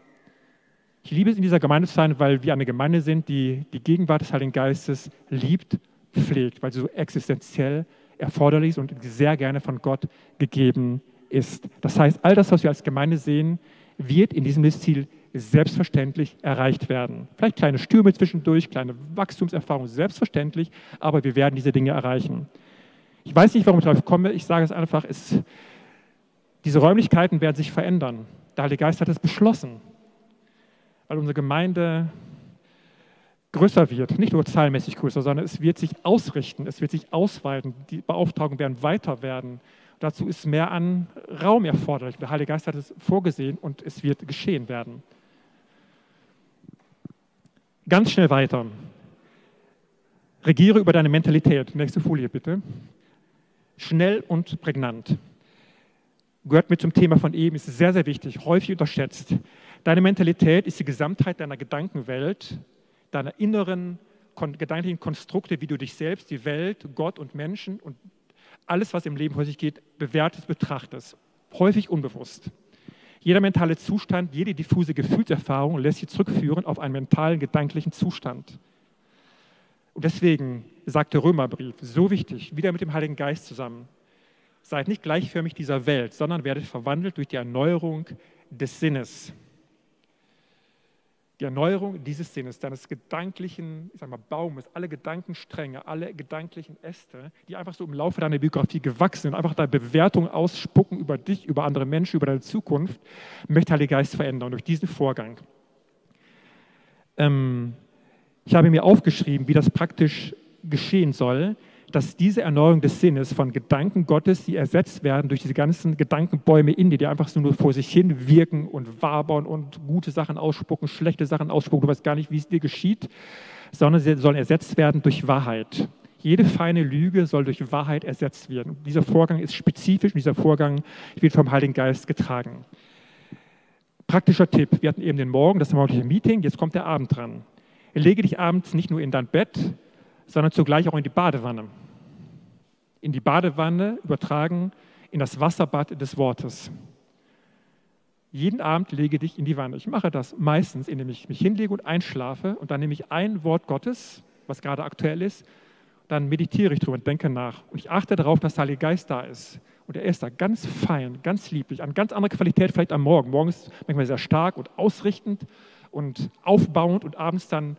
Ich liebe es in dieser Gemeinde zu sein, weil wir eine Gemeinde sind, die die Gegenwart des Heiligen Geistes liebt, pflegt, weil sie so existenziell erforderlich ist und sehr gerne von Gott gegeben ist. Das heißt, all das, was wir als Gemeinde sehen, wird in diesem Ziel selbstverständlich erreicht werden. Vielleicht kleine Stürme zwischendurch, kleine Wachstumserfahrungen, selbstverständlich, aber wir werden diese Dinge erreichen. Ich weiß nicht, warum ich darauf komme, ich sage es einfach, es, diese Räumlichkeiten werden sich verändern. Der Heilige Geist hat es beschlossen weil unsere Gemeinde größer wird, nicht nur zahlenmäßig größer, sondern es wird sich ausrichten, es wird sich ausweiten, die Beauftragungen werden weiter werden. Dazu ist mehr an Raum erforderlich. Der Heilige Geist hat es vorgesehen und es wird geschehen werden. Ganz schnell weiter. Regiere über deine Mentalität. Nächste Folie bitte. Schnell und prägnant. Gehört mit zum Thema von eben, ist sehr, sehr wichtig, häufig unterschätzt. Deine Mentalität ist die Gesamtheit deiner Gedankenwelt, deiner inneren kon gedanklichen Konstrukte, wie du dich selbst, die Welt, Gott und Menschen und alles, was im Leben sich geht, bewertest, betrachtest. Häufig unbewusst. Jeder mentale Zustand, jede diffuse Gefühlserfahrung lässt sich zurückführen auf einen mentalen, gedanklichen Zustand. Und deswegen sagt der Römerbrief, so wichtig, wieder mit dem Heiligen Geist zusammen, seid nicht gleichförmig dieser Welt, sondern werdet verwandelt durch die Erneuerung des Sinnes die Erneuerung dieses Sinnes, deines gedanklichen ich sag mal, Baumes, alle Gedankenstränge, alle gedanklichen Äste, die einfach so im Laufe deiner Biografie gewachsen sind, einfach deine Bewertung ausspucken über dich, über andere Menschen, über deine Zukunft, möchte der Heilige Geist verändern durch diesen Vorgang. Ähm, ich habe mir aufgeschrieben, wie das praktisch geschehen soll dass diese Erneuerung des Sinnes von Gedanken Gottes, die ersetzt werden durch diese ganzen Gedankenbäume in dir, die einfach nur vor sich hin wirken und wabern und gute Sachen ausspucken, schlechte Sachen ausspucken, du weißt gar nicht, wie es dir geschieht, sondern sie sollen ersetzt werden durch Wahrheit. Jede feine Lüge soll durch Wahrheit ersetzt werden. Dieser Vorgang ist spezifisch und dieser Vorgang wird vom Heiligen Geist getragen. Praktischer Tipp, wir hatten eben den Morgen, das morgendliche Meeting, jetzt kommt der Abend dran. Lege dich abends nicht nur in dein Bett, sondern zugleich auch in die Badewanne. In die Badewanne übertragen in das Wasserbad des Wortes. Jeden Abend lege dich in die Wanne. Ich mache das meistens, indem ich mich hinlege und einschlafe und dann nehme ich ein Wort Gottes, was gerade aktuell ist, dann meditiere ich drüber und denke nach. Und ich achte darauf, dass der Heilige Geist da ist. Und er ist da ganz fein, ganz lieblich, an ganz andere Qualität vielleicht am Morgen. Morgen ist manchmal sehr stark und ausrichtend und aufbauend und abends dann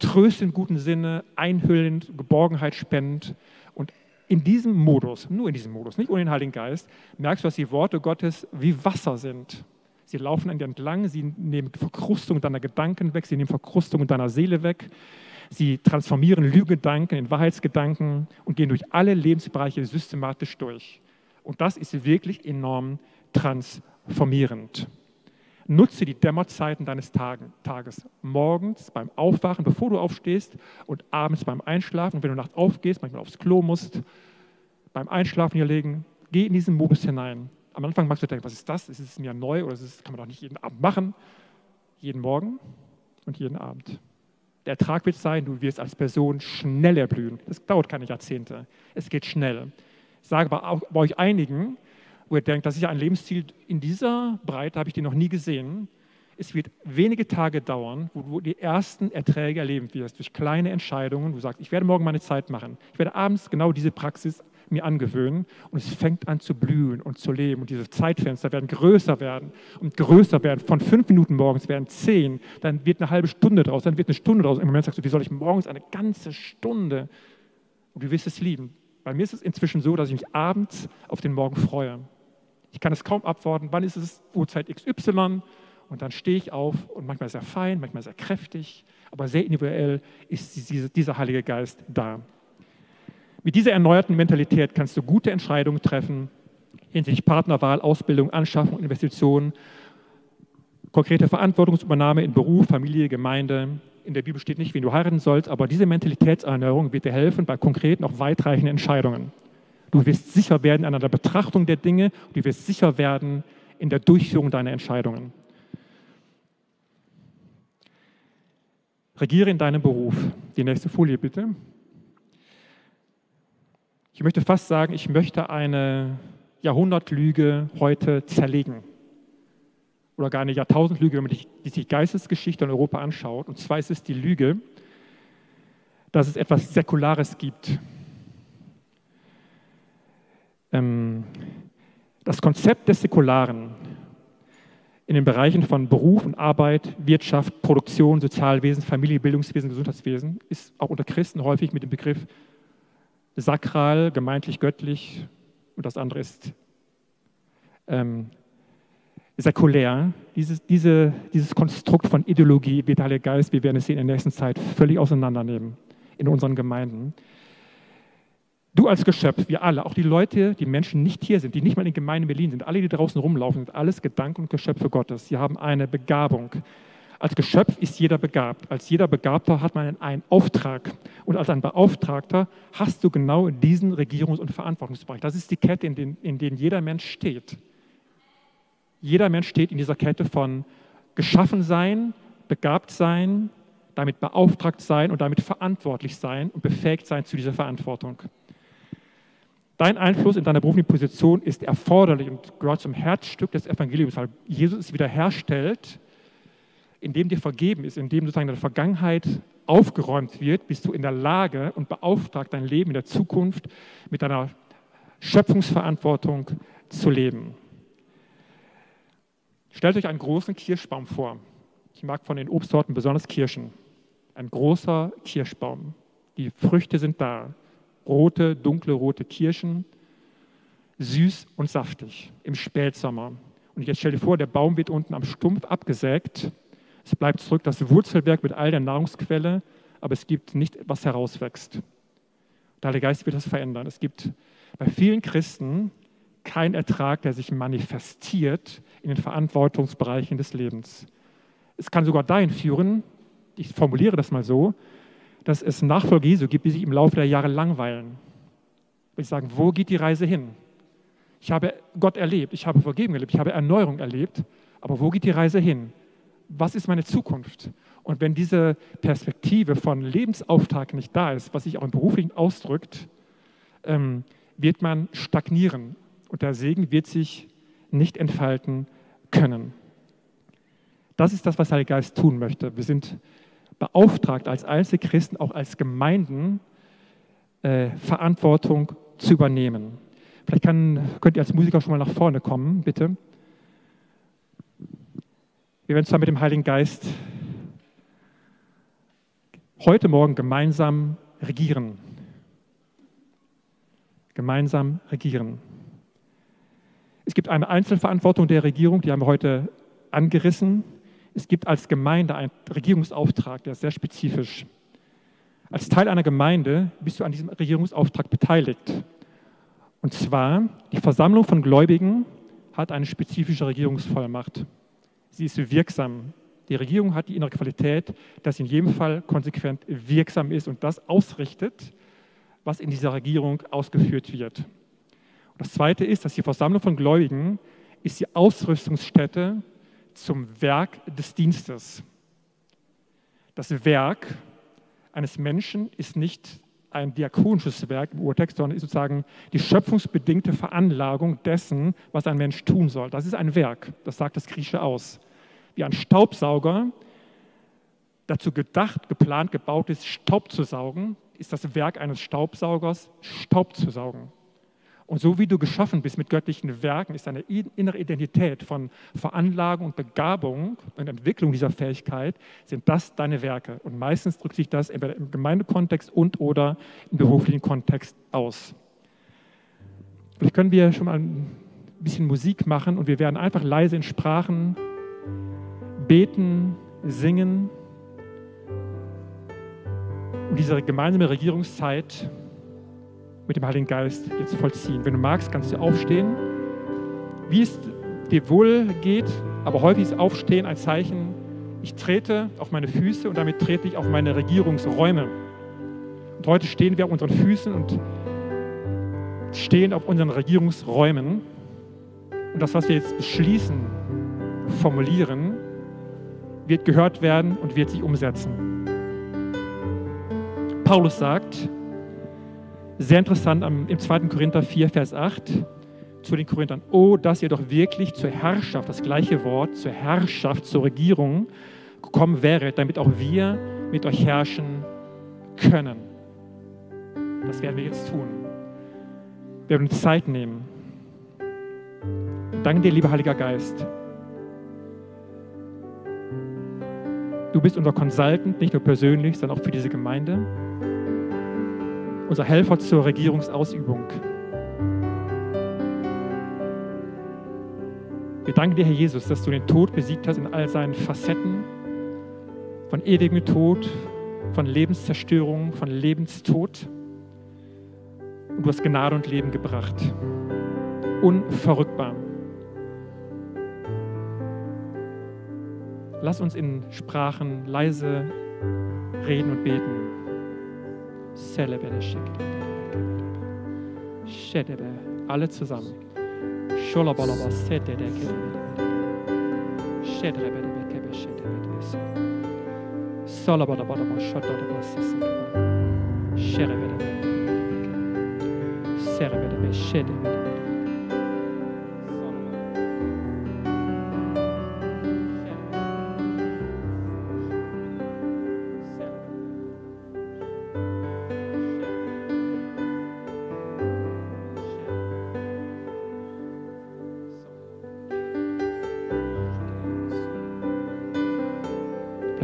tröstend im guten Sinne, einhüllend, Geborgenheit spendend. Und in diesem Modus, nur in diesem Modus, nicht ohne den Heiligen Geist, merkst du, dass die Worte Gottes wie Wasser sind. Sie laufen an dir entlang, sie nehmen Verkrustung deiner Gedanken weg, sie nehmen Verkrustung deiner Seele weg. Sie transformieren Lügedanken in Wahrheitsgedanken und gehen durch alle Lebensbereiche systematisch durch. Und das ist wirklich enorm transformierend. Nutze die Dämmerzeiten deines Tages. Morgens beim Aufwachen, bevor du aufstehst und abends beim Einschlafen. Und wenn du nachts aufgehst, manchmal aufs Klo musst, beim Einschlafen hier legen, geh in diesen Modus hinein. Am Anfang magst du denken, was ist das? Ist es mir neu oder das kann man doch nicht jeden Abend machen? Jeden Morgen und jeden Abend. Der Ertrag wird sein, du wirst als Person schnell erblühen. Das dauert keine Jahrzehnte. Es geht schnell. Ich sage bei euch einigen, wo ihr denkt, das ist ja ein Lebensziel in dieser Breite, habe ich den noch nie gesehen. Es wird wenige Tage dauern, wo du die ersten Erträge erleben wirst, durch kleine Entscheidungen. Du sagst, ich werde morgen meine Zeit machen. Ich werde abends genau diese Praxis mir angewöhnen und es fängt an zu blühen und zu leben und diese Zeitfenster werden größer werden und größer werden. Von fünf Minuten morgens werden zehn, dann wird eine halbe Stunde draus, dann wird eine Stunde draus. Im Moment sagst du, wie soll ich morgens eine ganze Stunde? Und du wirst es lieben. Bei mir ist es inzwischen so, dass ich mich abends auf den Morgen freue. Ich kann es kaum abwarten, wann ist es Uhrzeit XY und dann stehe ich auf und manchmal sehr fein, manchmal sehr kräftig, aber sehr individuell ist dieser Heilige Geist da. Mit dieser erneuerten Mentalität kannst du gute Entscheidungen treffen hinsichtlich Partnerwahl, Ausbildung, Anschaffung, Investitionen, konkrete Verantwortungsübernahme in Beruf, Familie, Gemeinde. In der Bibel steht nicht, wen du heiraten sollst, aber diese Mentalitätserneuerung wird dir helfen bei konkreten, auch weitreichenden Entscheidungen. Du wirst sicher werden an der Betrachtung der Dinge, du wirst sicher werden in der Durchführung deiner Entscheidungen. Regiere in deinem Beruf. Die nächste Folie bitte. Ich möchte fast sagen, ich möchte eine Jahrhundertlüge heute zerlegen. Oder gar eine Jahrtausendlüge, wenn man die, die Geistesgeschichte in Europa anschaut. Und zwar ist es die Lüge, dass es etwas Säkulares gibt. Ähm, das Konzept des Säkularen in den Bereichen von Beruf und Arbeit, Wirtschaft, Produktion, Sozialwesen, Familie, Bildungswesen, Gesundheitswesen ist auch unter Christen häufig mit dem Begriff sakral, gemeintlich, göttlich und das andere ist ähm, säkulär. Dieses, diese, dieses Konstrukt von Ideologie Heilige Geist, wir werden es in der nächsten Zeit, völlig auseinandernehmen in unseren Gemeinden. Als Geschöpf, wir alle, auch die Leute, die Menschen nicht hier sind, die nicht mal in den Gemeinden Berlin sind, alle, die draußen rumlaufen, sind alles Gedanken und Geschöpfe Gottes. Sie haben eine Begabung. Als Geschöpf ist jeder begabt. Als jeder Begabter hat man einen Auftrag. Und als ein Beauftragter hast du genau diesen Regierungs- und Verantwortungsbereich. Das ist die Kette, in, den, in der jeder Mensch steht. Jeder Mensch steht in dieser Kette von geschaffen sein, begabt sein, damit beauftragt sein und damit verantwortlich sein und befähigt sein zu dieser Verantwortung. Dein Einfluss in deiner beruflichen Position ist erforderlich und gehört zum Herzstück des Evangeliums, weil Jesus es wiederherstellt, indem dir vergeben ist, indem sozusagen deine Vergangenheit aufgeräumt wird, bist du in der Lage und beauftragt, dein Leben in der Zukunft mit deiner Schöpfungsverantwortung zu leben. Stellt euch einen großen Kirschbaum vor. Ich mag von den Obstsorten besonders Kirschen. Ein großer Kirschbaum. Die Früchte sind da rote, dunkle rote Kirschen, süß und saftig im Spätsommer. Und jetzt stell dir vor, der Baum wird unten am Stumpf abgesägt. Es bleibt zurück das Wurzelwerk mit all der Nahrungsquelle, aber es gibt nicht, was herauswächst. Der Heilige Geist wird das verändern. Es gibt bei vielen Christen keinen Ertrag, der sich manifestiert in den Verantwortungsbereichen des Lebens. Es kann sogar dahin führen, ich formuliere das mal so, dass es Nachfolger Jesu gibt, die sich im Laufe der Jahre langweilen. Und ich sagen, wo geht die Reise hin? Ich habe Gott erlebt, ich habe Vergebung erlebt, ich habe Erneuerung erlebt, aber wo geht die Reise hin? Was ist meine Zukunft? Und wenn diese Perspektive von Lebensauftrag nicht da ist, was sich auch im Beruflichen ausdrückt, ähm, wird man stagnieren und der Segen wird sich nicht entfalten können. Das ist das, was der Geist tun möchte. Wir sind beauftragt, als Einzelchristen, auch als Gemeinden, äh, Verantwortung zu übernehmen. Vielleicht kann, könnt ihr als Musiker schon mal nach vorne kommen, bitte. Wir werden zwar mit dem Heiligen Geist heute Morgen gemeinsam regieren. Gemeinsam regieren. Es gibt eine Einzelverantwortung der Regierung, die haben wir heute angerissen. Es gibt als Gemeinde einen Regierungsauftrag, der ist sehr spezifisch. Als Teil einer Gemeinde bist du an diesem Regierungsauftrag beteiligt. Und zwar, die Versammlung von Gläubigen hat eine spezifische Regierungsvollmacht. Sie ist wirksam. Die Regierung hat die innere Qualität, dass sie in jedem Fall konsequent wirksam ist und das ausrichtet, was in dieser Regierung ausgeführt wird. Und das Zweite ist, dass die Versammlung von Gläubigen ist die Ausrüstungsstätte zum Werk des Dienstes. Das Werk eines Menschen ist nicht ein diakonisches Werk im Urtext, sondern ist sozusagen die schöpfungsbedingte Veranlagung dessen, was ein Mensch tun soll. Das ist ein Werk, das sagt das Grieche aus. Wie ein Staubsauger dazu gedacht, geplant, gebaut ist, Staub zu saugen, ist das Werk eines Staubsaugers, Staub zu saugen. Und so wie du geschaffen bist mit göttlichen Werken, ist deine innere Identität von Veranlagung und Begabung und Entwicklung dieser Fähigkeit, sind das deine Werke. Und meistens drückt sich das entweder im Gemeindekontext und oder im beruflichen Kontext aus. Vielleicht können wir schon mal ein bisschen Musik machen und wir werden einfach leise in Sprachen beten, singen und diese gemeinsame Regierungszeit mit dem Heiligen Geist jetzt vollziehen. Wenn du magst, kannst du aufstehen. Wie es dir wohl geht, aber häufig ist Aufstehen ein Zeichen, ich trete auf meine Füße und damit trete ich auf meine Regierungsräume. Und heute stehen wir auf unseren Füßen und stehen auf unseren Regierungsräumen. Und das, was wir jetzt beschließen, formulieren, wird gehört werden und wird sich umsetzen. Paulus sagt, sehr interessant im 2. Korinther 4, Vers 8 zu den Korinthern. Oh, dass ihr doch wirklich zur Herrschaft, das gleiche Wort, zur Herrschaft, zur Regierung gekommen wäret, damit auch wir mit euch herrschen können. Das werden wir jetzt tun. Wir werden uns Zeit nehmen. Danke dir, lieber Heiliger Geist. Du bist unser Consultant, nicht nur persönlich, sondern auch für diese Gemeinde unser Helfer zur Regierungsausübung. Wir danken dir, Herr Jesus, dass du den Tod besiegt hast in all seinen Facetten, von ewigem Tod, von Lebenszerstörung, von Lebenstod. Und du hast Gnade und Leben gebracht. Unverrückbar. Lass uns in Sprachen leise reden und beten. Selebele Schedebe. Alle zusammen. Scholabalaba Sedebe. Schedebe. Salabalabalaba Shadalaba Sesekebe. Şerebelebe. Serebelebe. Şedebelebe.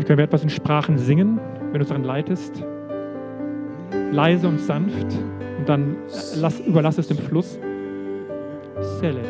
Können wir etwas in Sprachen singen, wenn du uns daran leitest. Leise und sanft. Und dann lass, überlass es dem Fluss. Sele.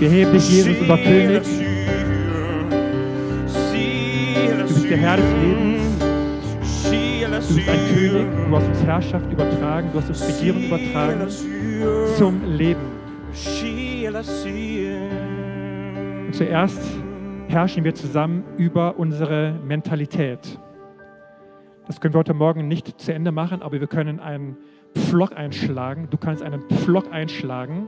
Wir heben dich, Jesus, unser König. Du bist der Herr des Lebens. Du bist ein König, du hast uns Herrschaft übertragen, du hast uns Regierung übertragen zum Leben. Und zuerst herrschen wir zusammen über unsere Mentalität. Das können wir heute Morgen nicht zu Ende machen, aber wir können einen Pflock einschlagen. Du kannst einen Pflock einschlagen,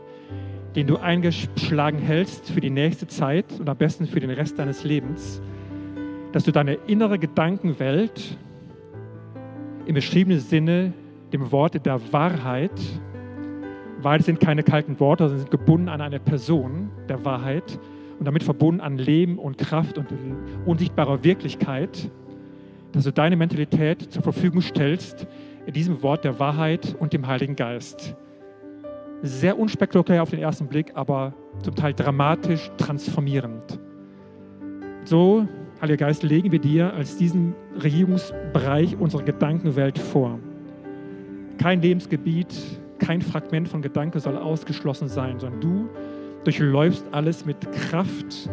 den du eingeschlagen hältst für die nächste Zeit und am besten für den Rest deines Lebens, dass du deine innere Gedankenwelt im beschriebenen Sinne dem Wort der Wahrheit, Wahrheit sind keine kalten Worte, sondern sind gebunden an eine Person der Wahrheit und damit verbunden an Leben und Kraft und unsichtbarer Wirklichkeit, dass du deine Mentalität zur Verfügung stellst in diesem Wort der Wahrheit und dem Heiligen Geist. Sehr unspektakulär auf den ersten Blick, aber zum Teil dramatisch transformierend. So, Heiliger Geist, legen wir dir als diesen Regierungsbereich unsere Gedankenwelt vor. Kein Lebensgebiet, kein Fragment von Gedanke soll ausgeschlossen sein, sondern du durchläufst alles mit Kraft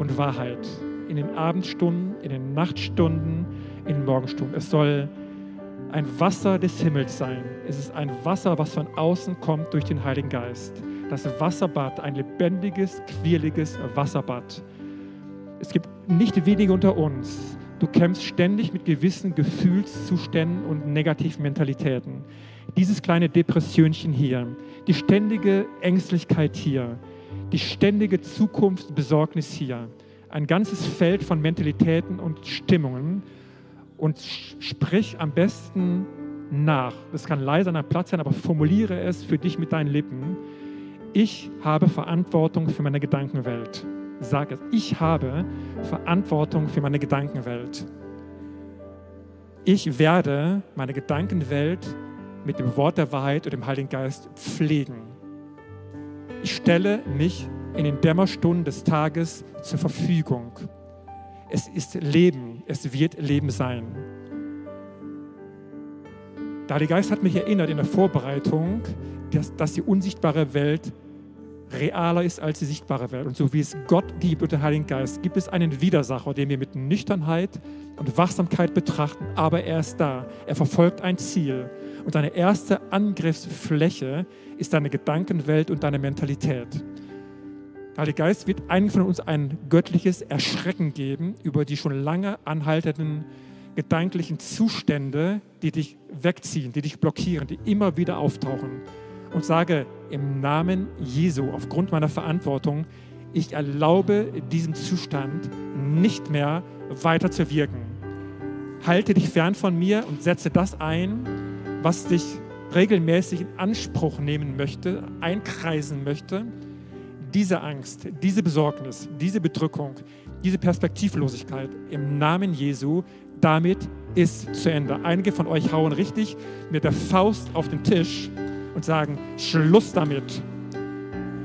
und Wahrheit. In den Abendstunden, in den Nachtstunden, in den Morgenstunden. Es soll ein Wasser des Himmels sein. Es ist ein Wasser, was von außen kommt durch den Heiligen Geist. Das Wasserbad, ein lebendiges, quirliges Wasserbad. Es gibt nicht wenige unter uns. Du kämpfst ständig mit gewissen Gefühlszuständen und negativen Mentalitäten. Dieses kleine Depressionchen hier, die ständige Ängstlichkeit hier, die ständige Zukunftsbesorgnis hier, ein ganzes Feld von Mentalitäten und Stimmungen und sprich am besten nach. Das kann leise an einem Platz sein, aber formuliere es für dich mit deinen Lippen. Ich habe Verantwortung für meine Gedankenwelt. Sag es. Ich habe Verantwortung für meine Gedankenwelt. Ich werde meine Gedankenwelt mit dem Wort der Wahrheit und dem Heiligen Geist pflegen. Ich stelle mich in den Dämmerstunden des Tages zur Verfügung. Es ist Leben, es wird Leben sein. Der Heilige Geist hat mich erinnert in der Vorbereitung, dass, dass die unsichtbare Welt realer ist als die sichtbare Welt. Und so wie es Gott gibt und den Heiligen Geist, gibt es einen Widersacher, den wir mit Nüchternheit und Wachsamkeit betrachten. Aber er ist da. Er verfolgt ein Ziel. Und deine erste Angriffsfläche ist deine Gedankenwelt und deine Mentalität. Der Heilige Geist wird einigen von uns ein göttliches Erschrecken geben über die schon lange anhaltenden gedanklichen Zustände, die dich wegziehen, die dich blockieren, die immer wieder auftauchen und sage im Namen Jesu, aufgrund meiner Verantwortung, ich erlaube diesem Zustand nicht mehr weiter zu wirken. Halte dich fern von mir und setze das ein, was dich regelmäßig in Anspruch nehmen möchte, einkreisen möchte. Diese Angst, diese Besorgnis, diese Bedrückung, diese Perspektivlosigkeit im Namen Jesu, damit ist zu Ende. Einige von euch hauen richtig mit der Faust auf den Tisch und sagen, Schluss damit.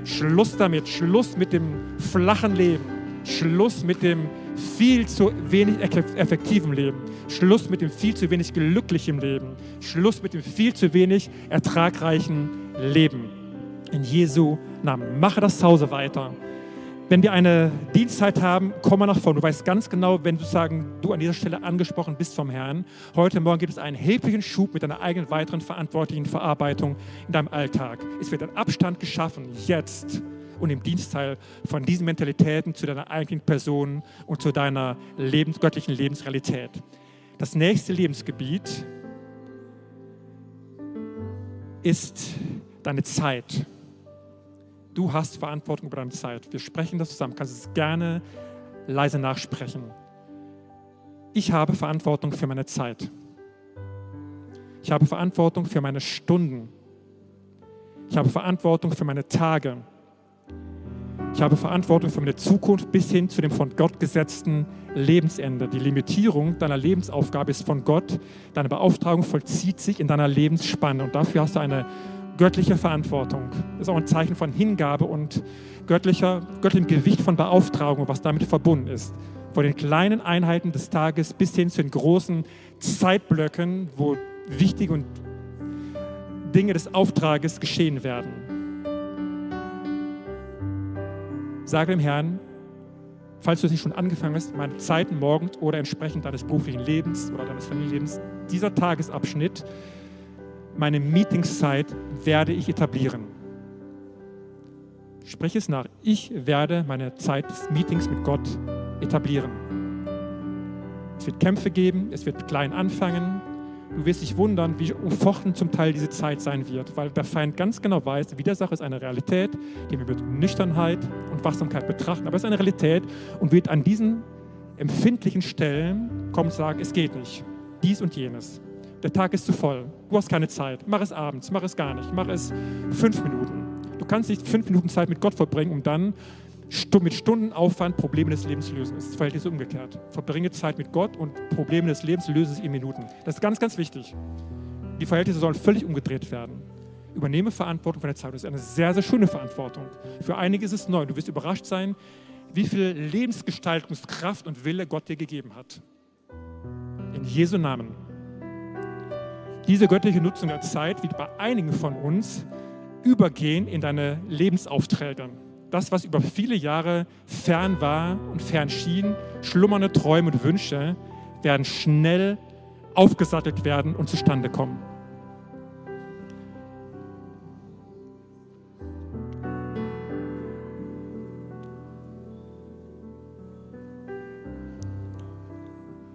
Schluss damit, Schluss mit dem flachen Leben, Schluss mit dem viel zu wenig effektiven Leben, Schluss mit dem viel zu wenig glücklichen Leben, Schluss mit dem viel zu wenig ertragreichen Leben. In Jesu Namen. Mache das zu Hause weiter. Wenn wir eine Dienstzeit haben, komm mal nach vorne. Du weißt ganz genau, wenn du sagen, du an dieser Stelle angesprochen bist vom Herrn. Heute Morgen gibt es einen erheblichen Schub mit deiner eigenen weiteren verantwortlichen Verarbeitung in deinem Alltag. Es wird ein Abstand geschaffen, jetzt und im Dienstteil von diesen Mentalitäten zu deiner eigenen Person und zu deiner lebens göttlichen Lebensrealität. Das nächste Lebensgebiet ist deine Zeit. Du hast Verantwortung über deine Zeit. Wir sprechen das zusammen. Du kannst es gerne leise nachsprechen. Ich habe Verantwortung für meine Zeit. Ich habe Verantwortung für meine Stunden. Ich habe Verantwortung für meine Tage. Ich habe Verantwortung für meine Zukunft bis hin zu dem von Gott gesetzten Lebensende. Die Limitierung deiner Lebensaufgabe ist von Gott. Deine Beauftragung vollzieht sich in deiner Lebensspanne und dafür hast du eine göttliche Verantwortung. Das ist auch ein Zeichen von Hingabe und göttlicher, göttlichem Gewicht von Beauftragung, was damit verbunden ist. Von den kleinen Einheiten des Tages bis hin zu den großen Zeitblöcken, wo wichtige und Dinge des Auftrages geschehen werden. Sage dem Herrn, falls du es nicht schon angefangen hast, meine Zeiten morgens oder entsprechend deines beruflichen Lebens oder deines Familienlebens dieser Tagesabschnitt, meine Meetingszeit werde ich etablieren. Sprich es nach. Ich werde meine Zeit des Meetings mit Gott etablieren. Es wird Kämpfe geben, es wird klein anfangen. Du wirst dich wundern, wie umfochten zum Teil diese Zeit sein wird, weil der Feind ganz genau weiß, Widersacher ist eine Realität, die wir mit Nüchternheit und Wachsamkeit betrachten, aber es ist eine Realität und wird an diesen empfindlichen Stellen kommen und sagen, es geht nicht, dies und jenes. Der Tag ist zu voll, du hast keine Zeit, mach es abends, mach es gar nicht, mach es fünf Minuten. Du kannst nicht fünf Minuten Zeit mit Gott verbringen, um dann mit Stundenaufwand Probleme des Lebens lösen. Das Verhältnis ist umgekehrt. Verbringe Zeit mit Gott und Probleme des Lebens löse sie in Minuten. Das ist ganz, ganz wichtig. Die Verhältnisse sollen völlig umgedreht werden. Übernehme Verantwortung für deine Zeit. Das ist eine sehr, sehr schöne Verantwortung. Für einige ist es neu. Du wirst überrascht sein, wie viel Lebensgestaltungskraft und Wille Gott dir gegeben hat. In Jesu Namen. Diese göttliche Nutzung der Zeit wird bei einigen von uns übergehen in deine Lebensaufträge das, was über viele Jahre fern war und fern schien, schlummernde Träume und Wünsche, werden schnell aufgesattelt werden und zustande kommen.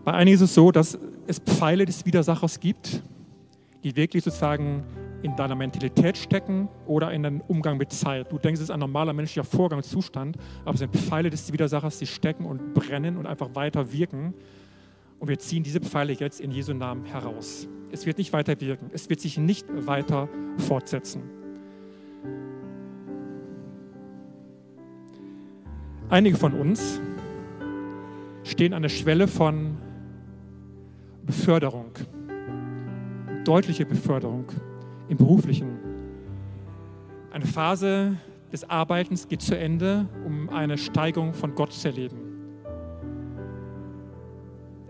Bei einigen ist es so, dass es Pfeile des Widersachers gibt, die wirklich sozusagen in deiner Mentalität stecken oder in deinem Umgang mit Zeit. Du denkst, es ist ein normaler menschlicher Vorgang, Zustand, aber es sind Pfeile des Widersachers, die stecken und brennen und einfach weiter wirken. Und wir ziehen diese Pfeile jetzt in Jesu Namen heraus. Es wird nicht weiter wirken. Es wird sich nicht weiter fortsetzen. Einige von uns stehen an der Schwelle von Beförderung, deutliche Beförderung im beruflichen. Eine Phase des Arbeitens geht zu Ende, um eine Steigerung von Gott zu erleben.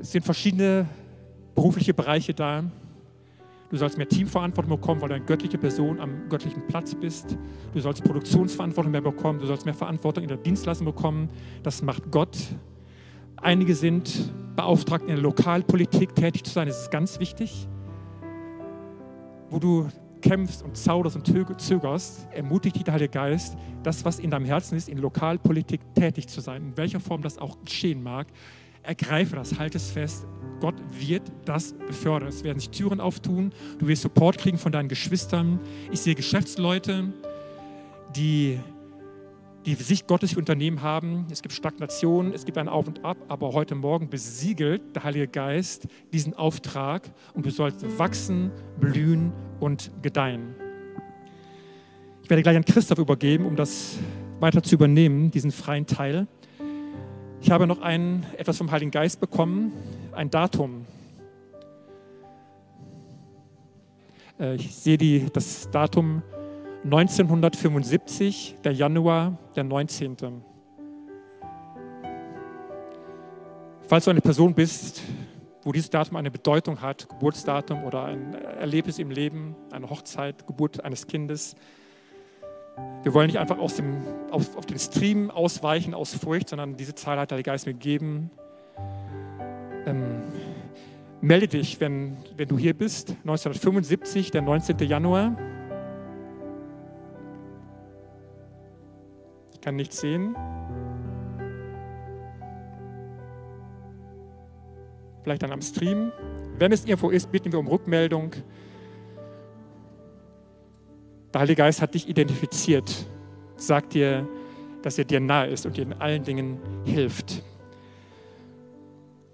Es sind verschiedene berufliche Bereiche da. Du sollst mehr Teamverantwortung bekommen, weil du eine göttliche Person am göttlichen Platz bist. Du sollst Produktionsverantwortung mehr bekommen. Du sollst mehr Verantwortung in der Dienstleistung bekommen. Das macht Gott. Einige sind beauftragt, in der Lokalpolitik tätig zu sein. Das ist ganz wichtig. Wo du kämpfst und zauderst und zögerst, ermutigt dich der Heilige Geist, das, was in deinem Herzen ist, in Lokalpolitik tätig zu sein, in welcher Form das auch geschehen mag. Ergreife das, halte es fest. Gott wird das befördern. Es werden sich Türen auftun. Du wirst Support kriegen von deinen Geschwistern. Ich sehe Geschäftsleute, die die Sicht Gottes für Unternehmen haben. Es gibt Stagnation, es gibt ein Auf und Ab, aber heute Morgen besiegelt der Heilige Geist diesen Auftrag und du sollst wachsen, blühen und gedeihen. Ich werde gleich an Christoph übergeben, um das weiter zu übernehmen, diesen freien Teil. Ich habe noch ein, etwas vom Heiligen Geist bekommen, ein Datum. Äh, ich sehe die, das Datum 1975, der Januar, der 19. Falls du eine Person bist, wo dieses Datum eine Bedeutung hat, Geburtsdatum oder ein Erlebnis im Leben, eine Hochzeit, Geburt eines Kindes, wir wollen nicht einfach aus dem, auf, auf den Stream ausweichen aus Furcht, sondern diese Zahl hat der Geist mir gegeben. Ähm, melde dich, wenn, wenn du hier bist, 1975, der 19. Januar. Kann nichts sehen. Vielleicht dann am Stream. Wenn es irgendwo ist, bitten wir um Rückmeldung. Der Heilige Geist hat dich identifiziert, sagt dir, dass er dir nahe ist und dir in allen Dingen hilft.